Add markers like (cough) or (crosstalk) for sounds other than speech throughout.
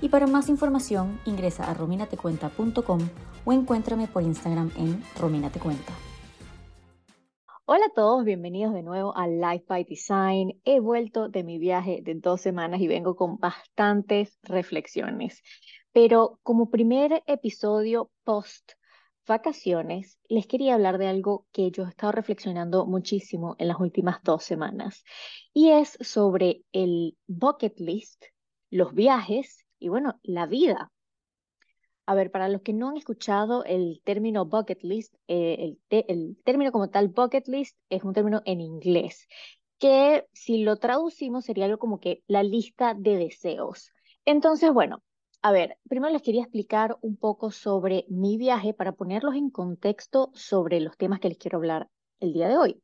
y para más información ingresa a rominatecuenta.com o encuéntrame por Instagram en rominatecuenta. Hola a todos, bienvenidos de nuevo a Life by Design. He vuelto de mi viaje de dos semanas y vengo con bastantes reflexiones. Pero como primer episodio post vacaciones, les quería hablar de algo que yo he estado reflexionando muchísimo en las últimas dos semanas y es sobre el bucket list, los viajes y bueno, la vida. A ver, para los que no han escuchado el término bucket list, eh, el, el término como tal bucket list es un término en inglés, que si lo traducimos sería algo como que la lista de deseos. Entonces, bueno, a ver, primero les quería explicar un poco sobre mi viaje para ponerlos en contexto sobre los temas que les quiero hablar el día de hoy.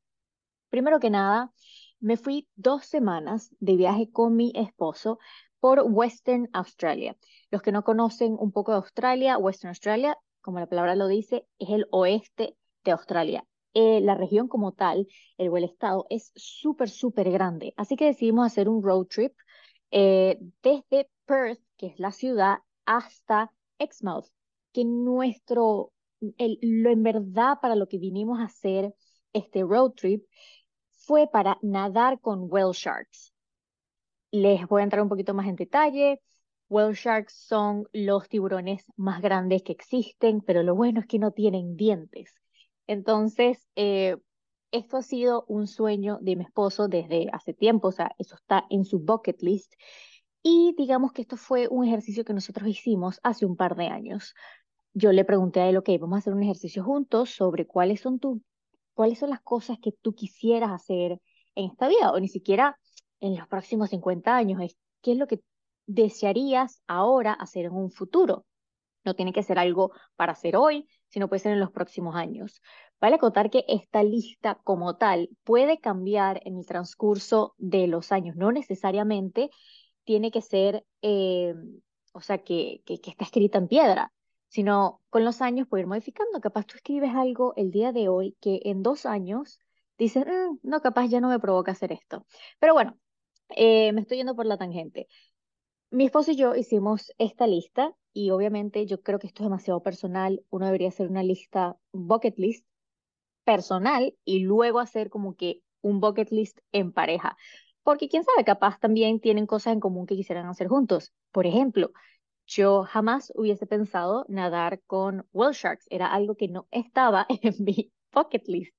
Primero que nada, me fui dos semanas de viaje con mi esposo por Western Australia. Los que no conocen un poco de Australia, Western Australia, como la palabra lo dice, es el oeste de Australia. Eh, la región como tal, el, el estado, es súper, súper grande. Así que decidimos hacer un road trip eh, desde Perth, que es la ciudad, hasta Exmouth, que nuestro, lo en verdad para lo que vinimos a hacer este road trip fue para nadar con whale sharks. Les voy a entrar un poquito más en detalle. Whale sharks son los tiburones más grandes que existen, pero lo bueno es que no tienen dientes. Entonces, eh, esto ha sido un sueño de mi esposo desde hace tiempo, o sea, eso está en su bucket list. Y digamos que esto fue un ejercicio que nosotros hicimos hace un par de años. Yo le pregunté a él, ok, vamos a hacer un ejercicio juntos sobre cuáles son, tu, cuáles son las cosas que tú quisieras hacer en esta vida, o ni siquiera en los próximos 50 años, es qué es lo que desearías ahora hacer en un futuro. No tiene que ser algo para hacer hoy, sino puede ser en los próximos años. Vale acotar que esta lista como tal puede cambiar en el transcurso de los años, no necesariamente tiene que ser, eh, o sea, que, que, que está escrita en piedra, sino con los años puede ir modificando. Capaz tú escribes algo el día de hoy que en dos años dices, mm, no, capaz ya no me provoca hacer esto. Pero bueno, eh, me estoy yendo por la tangente. Mi esposo y yo hicimos esta lista y obviamente yo creo que esto es demasiado personal. Uno debería hacer una lista, bucket list personal y luego hacer como que un bucket list en pareja. Porque quién sabe, capaz también tienen cosas en común que quisieran hacer juntos. Por ejemplo, yo jamás hubiese pensado nadar con whale sharks. Era algo que no estaba (laughs) en mi bucket list.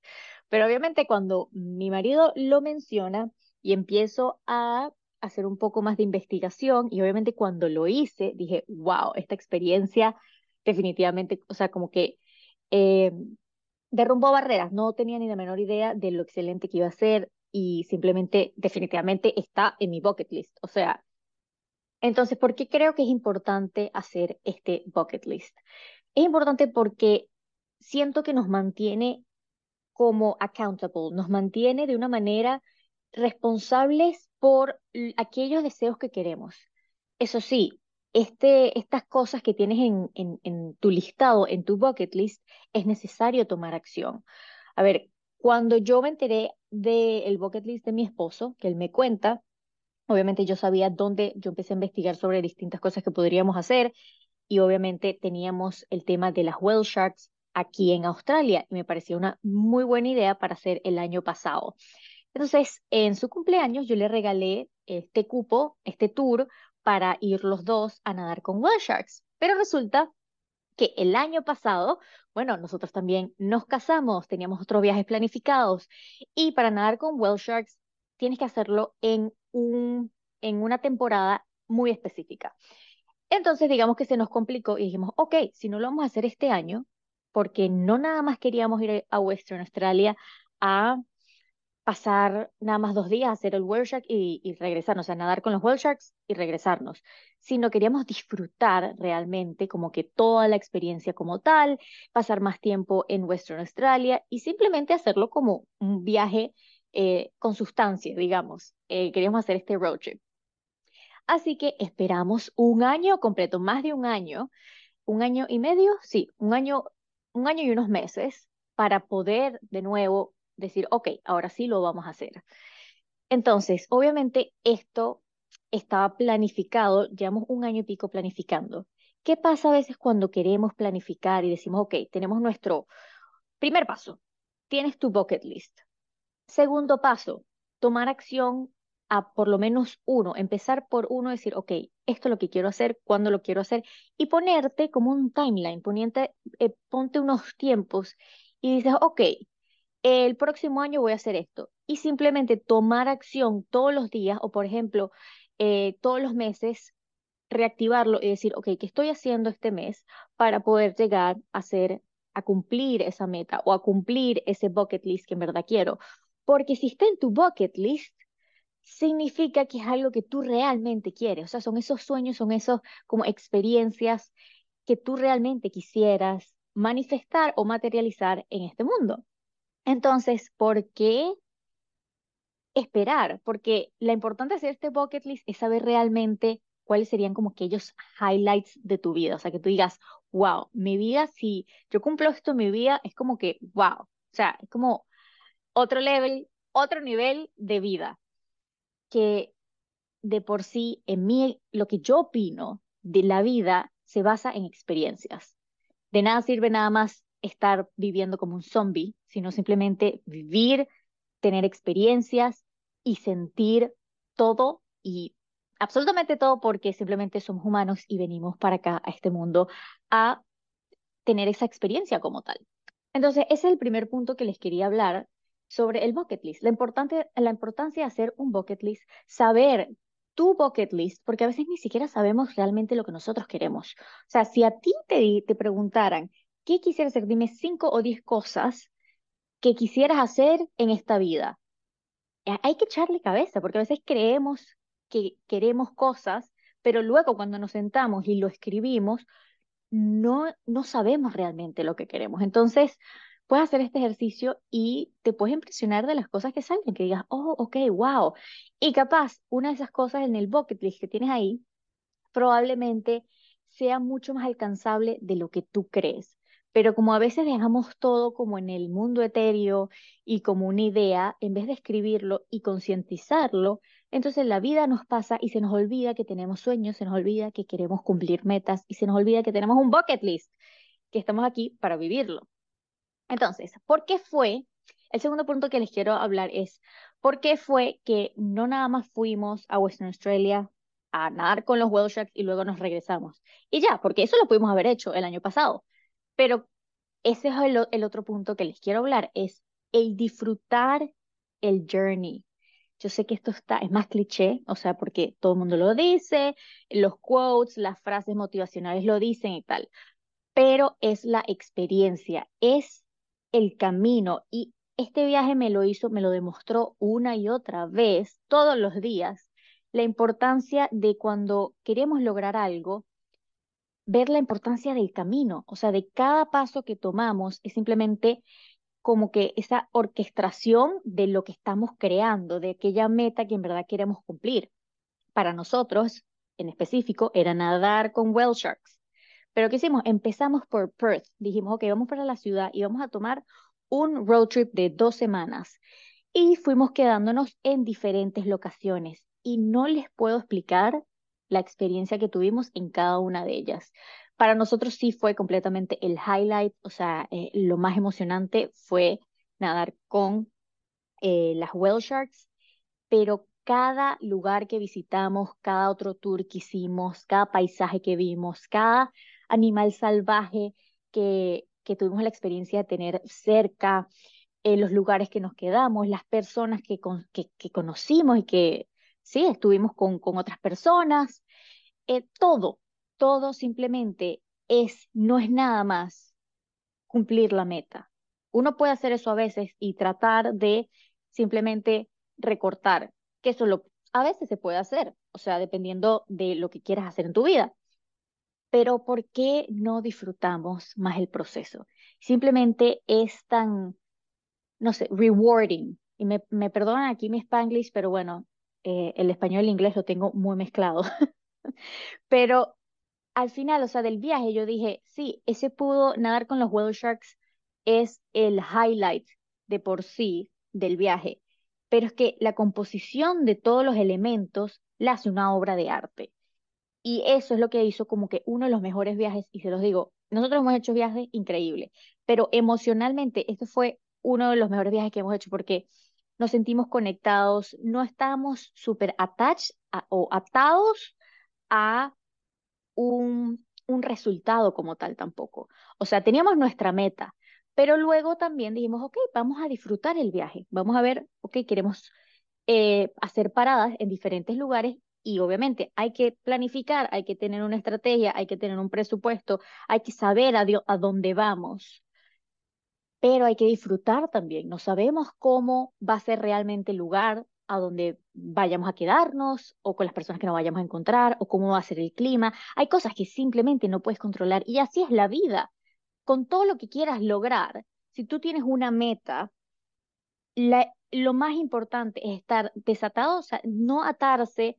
Pero obviamente cuando mi marido lo menciona, y empiezo a hacer un poco más de investigación y obviamente cuando lo hice dije, wow, esta experiencia definitivamente, o sea, como que eh, derrumbó barreras, no tenía ni la menor idea de lo excelente que iba a ser y simplemente definitivamente está en mi bucket list, o sea, entonces, ¿por qué creo que es importante hacer este bucket list? Es importante porque siento que nos mantiene como accountable, nos mantiene de una manera responsables por aquellos deseos que queremos. Eso sí, este, estas cosas que tienes en, en, tu listado, en tu bucket list, es necesario tomar acción. A ver, cuando yo me enteré del bucket list de mi esposo, que él me cuenta, obviamente yo sabía dónde, yo empecé a investigar sobre distintas cosas que podríamos hacer y obviamente teníamos el tema de las whale sharks aquí en Australia y me parecía una muy buena idea para hacer el año pasado. Entonces, en su cumpleaños yo le regalé este cupo, este tour, para ir los dos a nadar con Whale Sharks. Pero resulta que el año pasado, bueno, nosotros también nos casamos, teníamos otros viajes planificados y para nadar con Whale Sharks tienes que hacerlo en, un, en una temporada muy específica. Entonces, digamos que se nos complicó y dijimos, ok, si no lo vamos a hacer este año, porque no nada más queríamos ir a Western Australia a pasar nada más dos días, hacer el whale shark y, regresarnos, o sea, nadar con los whale sharks y regresarnos, sino queríamos disfrutar realmente como que toda la experiencia como tal, pasar más tiempo en Western Australia y simplemente hacerlo como un viaje eh, con sustancia, digamos. Eh, queríamos hacer este road trip. Así que esperamos un año completo, más de un año, un año y medio, sí, un año, un año y unos meses para poder de nuevo decir, ok, ahora sí lo vamos a hacer. Entonces, obviamente esto estaba planificado, llevamos un año y pico planificando. ¿Qué pasa a veces cuando queremos planificar y decimos, ok, tenemos nuestro primer paso, tienes tu bucket list. Segundo paso, tomar acción a por lo menos uno, empezar por uno, decir, ok, esto es lo que quiero hacer, cuándo lo quiero hacer, y ponerte como un timeline, poniente, eh, ponte unos tiempos y dices, ok, el próximo año voy a hacer esto. Y simplemente tomar acción todos los días o, por ejemplo, eh, todos los meses, reactivarlo y decir, ok, ¿qué estoy haciendo este mes para poder llegar a hacer, a cumplir esa meta o a cumplir ese bucket list que en verdad quiero? Porque si está en tu bucket list, significa que es algo que tú realmente quieres. O sea, son esos sueños, son esos como experiencias que tú realmente quisieras manifestar o materializar en este mundo. Entonces, ¿por qué esperar? Porque la importancia de hacer este bucket list es saber realmente cuáles serían como aquellos highlights de tu vida. O sea, que tú digas, wow, mi vida, si yo cumplo esto en mi vida, es como que, wow. O sea, es como otro level, otro nivel de vida. Que de por sí, en mí, lo que yo opino de la vida se basa en experiencias. De nada sirve nada más estar viviendo como un zombie, sino simplemente vivir, tener experiencias y sentir todo y absolutamente todo porque simplemente somos humanos y venimos para acá, a este mundo, a tener esa experiencia como tal. Entonces, ese es el primer punto que les quería hablar sobre el bucket list. La, importante, la importancia de hacer un bucket list, saber tu bucket list, porque a veces ni siquiera sabemos realmente lo que nosotros queremos. O sea, si a ti te, te preguntaran, ¿qué quisieras hacer? Dime cinco o diez cosas que quisieras hacer en esta vida. Eh, hay que echarle cabeza, porque a veces creemos que queremos cosas, pero luego cuando nos sentamos y lo escribimos, no, no sabemos realmente lo que queremos. Entonces, puedes hacer este ejercicio y te puedes impresionar de las cosas que salen, que digas, oh, ok, wow. Y capaz, una de esas cosas en el bucket list que tienes ahí, probablemente sea mucho más alcanzable de lo que tú crees. Pero como a veces dejamos todo como en el mundo etéreo y como una idea, en vez de escribirlo y concientizarlo, entonces la vida nos pasa y se nos olvida que tenemos sueños, se nos olvida que queremos cumplir metas y se nos olvida que tenemos un bucket list, que estamos aquí para vivirlo. Entonces, ¿por qué fue? El segundo punto que les quiero hablar es, ¿por qué fue que no nada más fuimos a Western Australia a nadar con los whale y luego nos regresamos? Y ya, porque eso lo pudimos haber hecho el año pasado pero ese es el, otro punto que les quiero hablar, es el disfrutar el journey. Yo sé que esto está, es más cliché, o sea, porque todo el mundo lo dice, los quotes, las frases motivacionales lo dicen y tal, pero es la experiencia, es el camino y este viaje me lo hizo, me lo demostró una y otra vez, todos los días, la importancia de cuando queremos lograr algo, ver la importancia del camino, o sea, de cada paso que tomamos es simplemente como que esa orquestación de lo que estamos creando, de aquella meta que en verdad queremos cumplir. Para nosotros, en específico, era nadar con whale sharks. Pero ¿qué hicimos? Empezamos por Perth. Dijimos, ok, vamos para la ciudad y vamos a tomar un road trip de dos semanas. Y fuimos quedándonos en diferentes locaciones. Y no les puedo explicar la experiencia que tuvimos en cada una de ellas. Para nosotros sí fue completamente el highlight, o sea, eh, lo más emocionante fue nadar con eh, las whale sharks, pero cada lugar que visitamos, cada otro tour que hicimos, cada paisaje que vimos, cada animal salvaje que, que tuvimos la experiencia de tener cerca, en los lugares que nos quedamos, las personas que, que, que conocimos y que sí, estuvimos con, con otras personas, eh, todo, todo simplemente es, no es nada más cumplir la meta. Uno puede hacer eso a veces y tratar de simplemente recortar, que eso lo, a veces se puede hacer, o sea, dependiendo de lo que quieras hacer en tu vida. Pero ¿por qué no disfrutamos más el proceso? Simplemente es tan, no sé, rewarding. Y me, me perdonan aquí mi spanglish, pero bueno, eh, el español y el inglés lo tengo muy mezclado. (laughs) (laughs) pero al final, o sea, del viaje, yo dije, sí, ese pudo nadar con los whale sharks es el highlight de por sí del viaje, pero es que la composición de todos los elementos la hace una obra de arte. Y eso es lo que hizo como que uno de los mejores viajes, y se los digo, nosotros hemos hecho viajes increíbles, pero emocionalmente este fue uno de los mejores viajes que hemos hecho porque nos sentimos conectados, no estábamos súper attached o atados a un, un resultado como tal tampoco. O sea, teníamos nuestra meta, pero luego también dijimos, ok, vamos a disfrutar el viaje, vamos a ver, ok, queremos eh, hacer paradas en diferentes lugares y obviamente hay que planificar, hay que tener una estrategia, hay que tener un presupuesto, hay que saber a, a dónde vamos, pero hay que disfrutar también. No sabemos cómo va a ser realmente el lugar a donde vayamos a quedarnos o con las personas que nos vayamos a encontrar o cómo va a ser el clima. Hay cosas que simplemente no puedes controlar y así es la vida. Con todo lo que quieras lograr, si tú tienes una meta, lo más importante es estar desatado, o sea, no atarse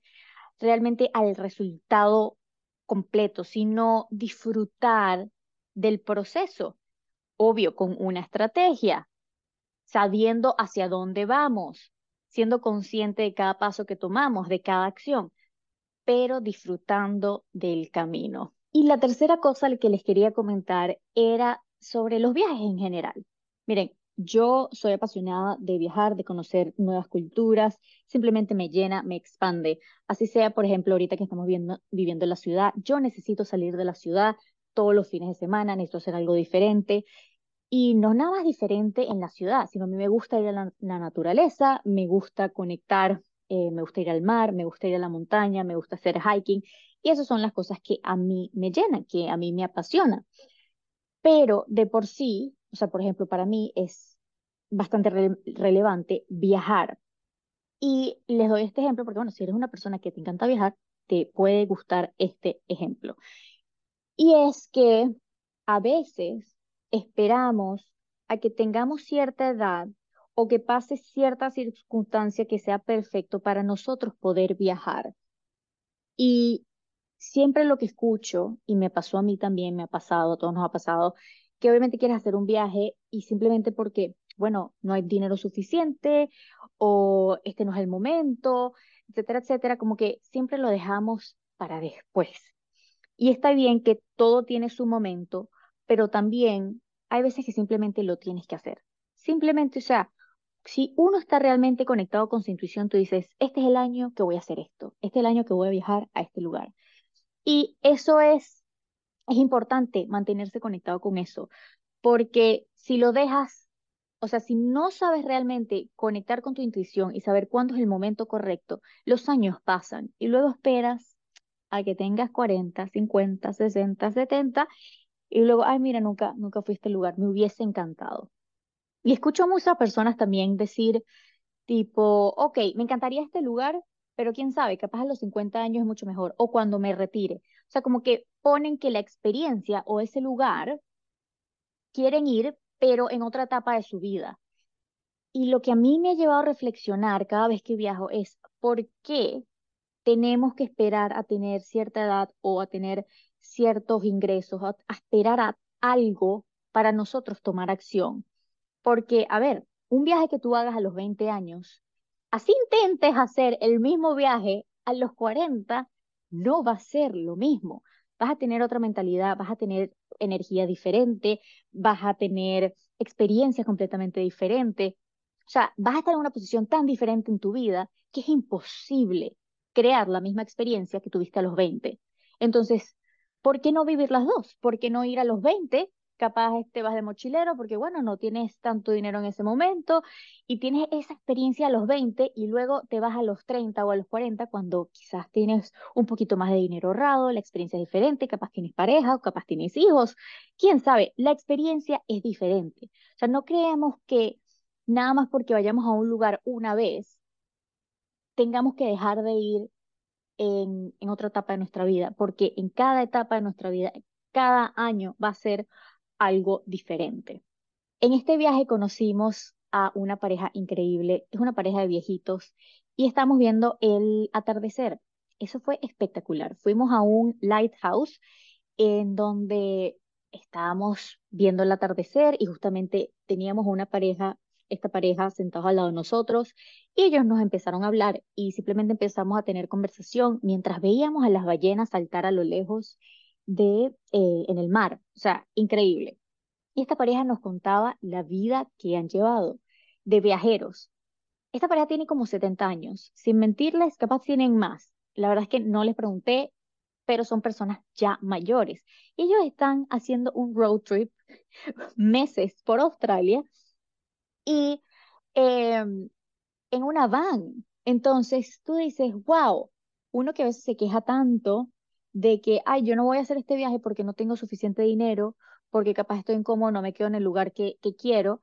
realmente al resultado completo, sino disfrutar del proceso, obvio, con una estrategia, sabiendo hacia dónde vamos, siendo consciente de cada paso que tomamos, de cada acción, pero disfrutando del camino. Y la tercera cosa que les quería comentar era sobre los viajes en general. Miren, yo soy apasionada de viajar, de conocer nuevas culturas, simplemente me llena, me expande. Así sea, por ejemplo, ahorita que estamos viviendo en la ciudad, yo necesito salir de la ciudad todos los fines de semana, necesito hacer algo diferente. Y no nada más diferente en la ciudad, sino a mí me gusta ir a la, naturaleza, me gusta conectar, eh, me gusta ir al mar, me gusta ir a la montaña, me gusta hacer hiking. Y esas son las cosas que a mí me llenan, que a mí me apasionan. Pero de por sí, o sea, por ejemplo, para mí es bastante relevante viajar. Y les doy este ejemplo porque, bueno, si eres una persona que te encanta viajar, te puede gustar este ejemplo. Y es que a veces esperamos a que tengamos cierta edad o que pase cierta circunstancia que sea perfecto para nosotros poder viajar. Y siempre lo que escucho, y me pasó a mí también, me ha pasado, a todos nos ha pasado, que obviamente quieres hacer un viaje y simplemente porque, bueno, no hay dinero suficiente o este no es el momento, etcétera, etcétera, como que siempre lo dejamos para después. Y está bien que todo tiene su momento, pero también hay veces que simplemente lo tienes que hacer. Simplemente, o sea, si uno está realmente conectado con su intuición, tú dices, este es el año que voy a hacer esto, este es el año que voy a viajar a este lugar. Y eso es, es importante mantenerse conectado con eso, porque si lo dejas, o sea, si no sabes realmente conectar con tu intuición y saber cuándo es el momento correcto, los años pasan y luego esperas a que tengas 40, 50, 60, 70 y luego, ay, mira, nunca, nunca fui a este lugar, me hubiese encantado. Y escucho a muchas personas también decir, tipo, ok, me encantaría este lugar, pero quién sabe, capaz a los 50 años es mucho mejor, o cuando me retire. O sea, como que ponen que la experiencia o ese lugar quieren ir, pero en otra etapa de su vida. Y lo que a mí me ha llevado a reflexionar cada vez que viajo es por qué tenemos que esperar a tener cierta edad o a tener ciertos ingresos, a, a algo para nosotros tomar acción. Porque, a ver, un viaje que tú hagas a los 20 años, así intentes hacer el mismo viaje a los 40, no va a ser lo mismo. Vas a tener otra mentalidad, vas a tener energía diferente, vas a tener experiencias completamente diferentes. O sea, vas a estar en una posición tan diferente en tu vida que es imposible crear la misma experiencia que tuviste a los 20. Entonces, ¿por qué no vivir las dos? ¿Por qué no ir a los 20? Capaz te este, vas de mochilero porque, bueno, no tienes tanto dinero en ese momento y tienes esa experiencia a los 20 y luego te vas a los 30 o a los 40 cuando quizás tienes un poquito más de dinero ahorrado, la experiencia es diferente, capaz tienes pareja o capaz tienes hijos, quién sabe, la experiencia es diferente. O sea, no creemos que nada más porque vayamos a un lugar una vez, tengamos que dejar de ir en, otra etapa de nuestra vida, porque en cada etapa de nuestra vida, cada año va a ser algo diferente. En este viaje conocimos a una pareja increíble, es una pareja de viejitos y estamos viendo el atardecer. Eso fue espectacular. Fuimos a un lighthouse en donde estábamos viendo el atardecer y justamente teníamos una pareja, esta pareja sentados al lado de nosotros y ellos nos empezaron a hablar y simplemente empezamos a tener conversación mientras veíamos a las ballenas saltar a lo lejos de eh, en el mar, o sea, increíble. Y esta pareja nos contaba la vida que han llevado de viajeros. Esta pareja tiene como 70 años. Sin mentirles, capaz tienen más. La verdad es que no les pregunté, pero son personas ya mayores. Ellos están haciendo un road trip (laughs) meses por Australia y em, en una van. Entonces tú dices, wow, uno que a veces se queja tanto de que, ay, yo no voy a hacer este viaje porque no tengo suficiente dinero, porque capaz estoy incómodo, no me quedo en el lugar que, quiero.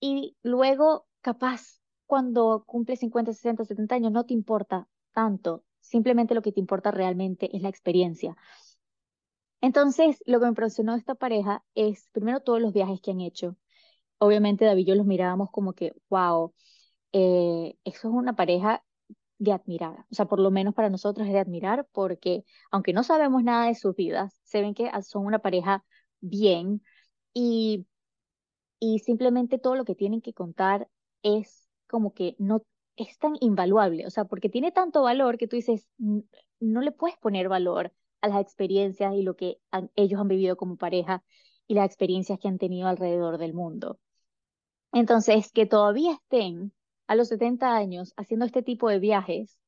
Y luego, capaz, cuando cumple 50, 60, 70 años, no te importa tanto Simplemente lo que te importa realmente es la experiencia. Entonces, lo que me impresionó esta pareja es, primero, todos los viajes que han hecho. Obviamente, David y yo los mirábamos como que, wow, eh, eso es una pareja de admirar. O sea, por lo menos para nosotros es de admirar porque, aunque no sabemos nada de sus vidas, se ven que son una pareja bien y, y simplemente todo lo que tienen que contar es como que no es tan invaluable, o sea, porque tiene tanto valor que tú dices, no le puedes poner valor a las experiencias y lo que ellos han vivido como pareja y las experiencias que han tenido alrededor del mundo. Entonces, que todavía estén a los 70 años haciendo este tipo de viajes,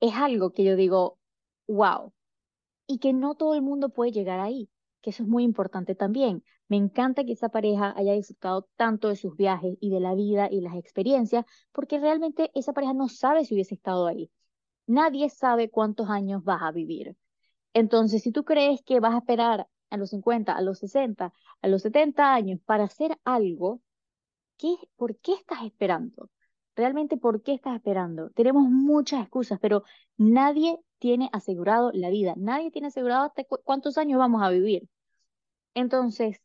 es algo que yo digo, wow, y que no todo el mundo puede llegar ahí, que eso es muy importante también. Me encanta que esa pareja haya disfrutado tanto de sus viajes y de la vida y las experiencias, porque realmente esa pareja no sabe si hubiese estado ahí. Nadie sabe cuántos años vas a vivir. Entonces, si tú crees que vas a esperar a los 50, a los 60, a los 70 años para hacer algo, ¿qué, ¿por qué estás esperando? Realmente, ¿por qué estás esperando? Tenemos muchas excusas, pero nadie tiene asegurado la vida. Nadie tiene asegurado cuántos años vamos a vivir. Entonces,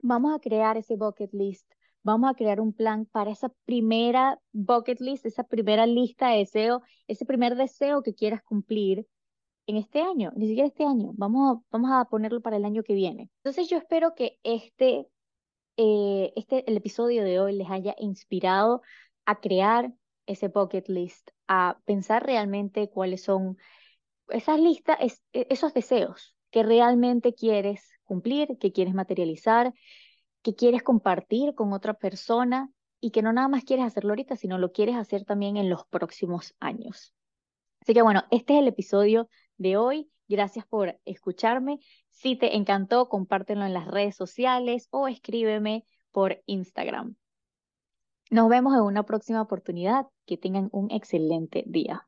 vamos a crear ese bucket list, vamos a crear un plan para esa primera bucket list, esa primera lista de deseo, ese primer deseo que quieras cumplir en este año, ni siquiera este año, vamos a, vamos a ponerlo para el año que viene. Entonces yo espero que este, eh, este, el episodio de hoy les haya inspirado a crear ese bucket list, a pensar realmente cuáles son esas listas, e, esos deseos que realmente quieres cumplir, que quieres materializar, que quieres compartir con otra persona y que no nada más quieres hacerlo ahorita, sino lo quieres hacer también en los próximos años. Así que bueno, este es el episodio de hoy. Gracias por escucharme. Si te encantó, compártelo en las redes sociales o escríbeme por Instagram. Nos vemos en una próxima oportunidad. Que tengan un excelente día.